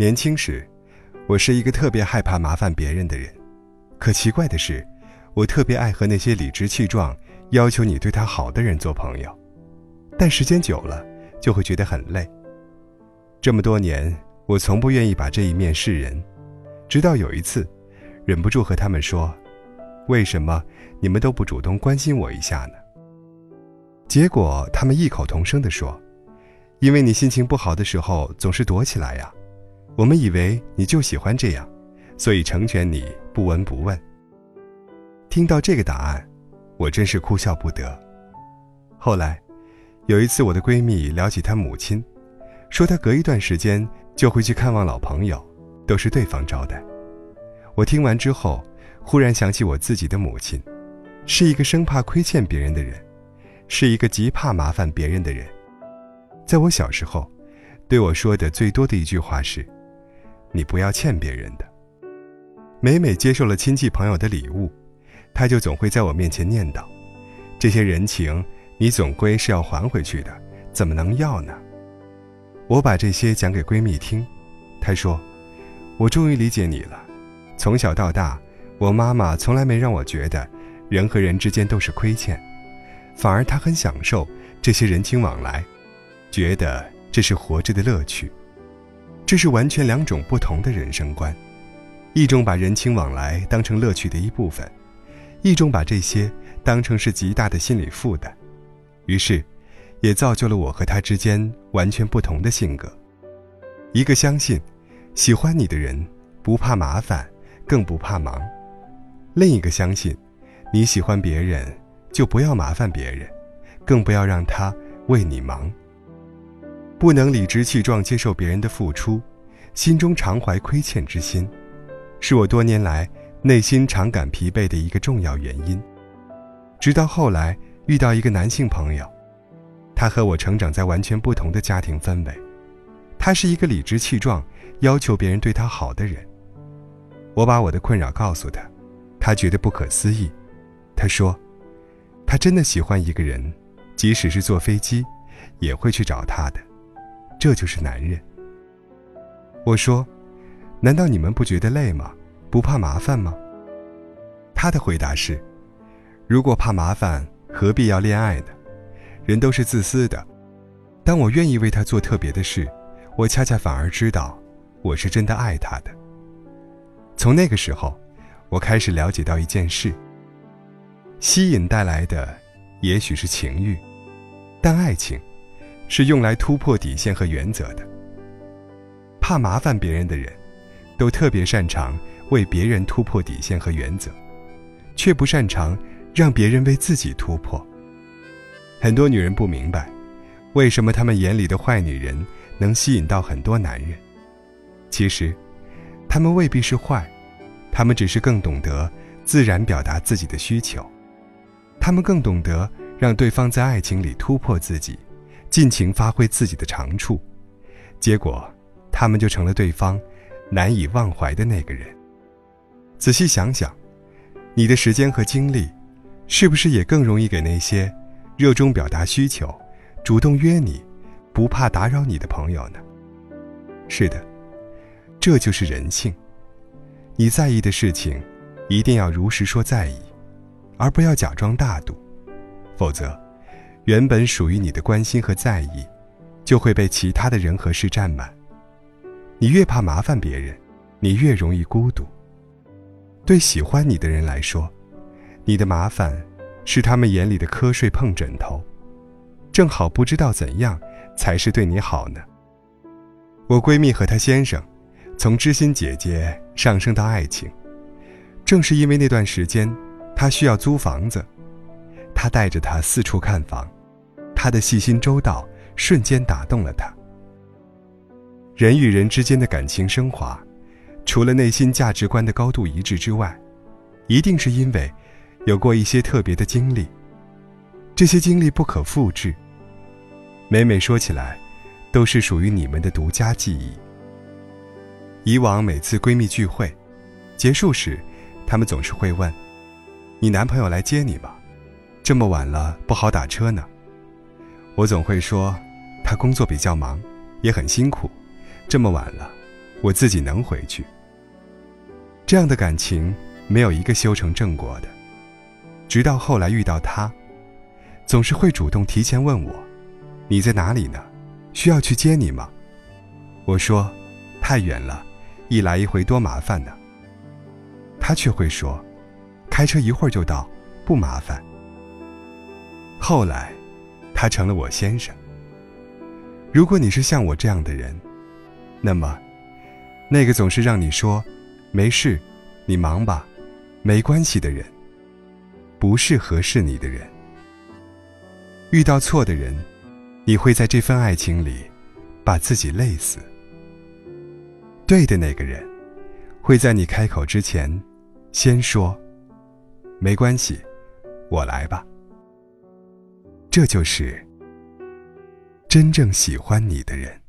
年轻时，我是一个特别害怕麻烦别人的人。可奇怪的是，我特别爱和那些理直气壮要求你对他好的人做朋友。但时间久了，就会觉得很累。这么多年，我从不愿意把这一面示人，直到有一次，忍不住和他们说：“为什么你们都不主动关心我一下呢？”结果他们异口同声地说：“因为你心情不好的时候总是躲起来呀，我们以为你就喜欢这样，所以成全你不闻不问。”听到这个答案，我真是哭笑不得。后来，有一次我的闺蜜聊起她母亲，说她隔一段时间就会去看望老朋友，都是对方招待。我听完之后，忽然想起我自己的母亲，是一个生怕亏欠别人的人。是一个极怕麻烦别人的人，在我小时候，对我说的最多的一句话是：“你不要欠别人的。”每每接受了亲戚朋友的礼物，他就总会在我面前念叨：“这些人情，你总归是要还回去的，怎么能要呢？”我把这些讲给闺蜜听，她说：“我终于理解你了。从小到大，我妈妈从来没让我觉得，人和人之间都是亏欠。”反而她很享受这些人情往来，觉得这是活着的乐趣。这是完全两种不同的人生观：一种把人情往来当成乐趣的一部分，一种把这些当成是极大的心理负担。于是，也造就了我和他之间完全不同的性格。一个相信，喜欢你的人不怕麻烦，更不怕忙；另一个相信，你喜欢别人。就不要麻烦别人，更不要让他为你忙。不能理直气壮接受别人的付出，心中常怀亏欠之心，是我多年来内心常感疲惫的一个重要原因。直到后来遇到一个男性朋友，他和我成长在完全不同的家庭氛围，他是一个理直气壮要求别人对他好的人。我把我的困扰告诉他，他觉得不可思议，他说。他真的喜欢一个人，即使是坐飞机，也会去找他的，这就是男人。我说：“难道你们不觉得累吗？不怕麻烦吗？”他的回答是：“如果怕麻烦，何必要恋爱呢？人都是自私的。当我愿意为他做特别的事，我恰恰反而知道，我是真的爱他的。”从那个时候，我开始了解到一件事。吸引带来的，也许是情欲，但爱情，是用来突破底线和原则的。怕麻烦别人的人，都特别擅长为别人突破底线和原则，却不擅长让别人为自己突破。很多女人不明白，为什么她们眼里的坏女人能吸引到很多男人。其实，她们未必是坏，她们只是更懂得自然表达自己的需求。他们更懂得让对方在爱情里突破自己，尽情发挥自己的长处，结果，他们就成了对方难以忘怀的那个人。仔细想想，你的时间和精力，是不是也更容易给那些热衷表达需求、主动约你、不怕打扰你的朋友呢？是的，这就是人性。你在意的事情，一定要如实说在意。而不要假装大度，否则，原本属于你的关心和在意，就会被其他的人和事占满。你越怕麻烦别人，你越容易孤独。对喜欢你的人来说，你的麻烦是他们眼里的瞌睡碰枕头，正好不知道怎样才是对你好呢。我闺蜜和她先生，从知心姐姐上升到爱情，正是因为那段时间。她需要租房子，他带着他四处看房，他的细心周到瞬间打动了他。人与人之间的感情升华，除了内心价值观的高度一致之外，一定是因为有过一些特别的经历。这些经历不可复制，每每说起来，都是属于你们的独家记忆。以往每次闺蜜聚会结束时，她们总是会问。你男朋友来接你吗？这么晚了不好打车呢。我总会说，他工作比较忙，也很辛苦。这么晚了，我自己能回去。这样的感情没有一个修成正果的。直到后来遇到他，总是会主动提前问我：“你在哪里呢？需要去接你吗？”我说：“太远了，一来一回多麻烦呢。”他却会说：“开车一会儿就到，不麻烦。”后来，他成了我先生。如果你是像我这样的人，那么，那个总是让你说“没事，你忙吧，没关系”的人。不是合适你的人，遇到错的人，你会在这份爱情里把自己累死。对的那个人，会在你开口之前，先说：“没关系，我来吧。”这就是真正喜欢你的人。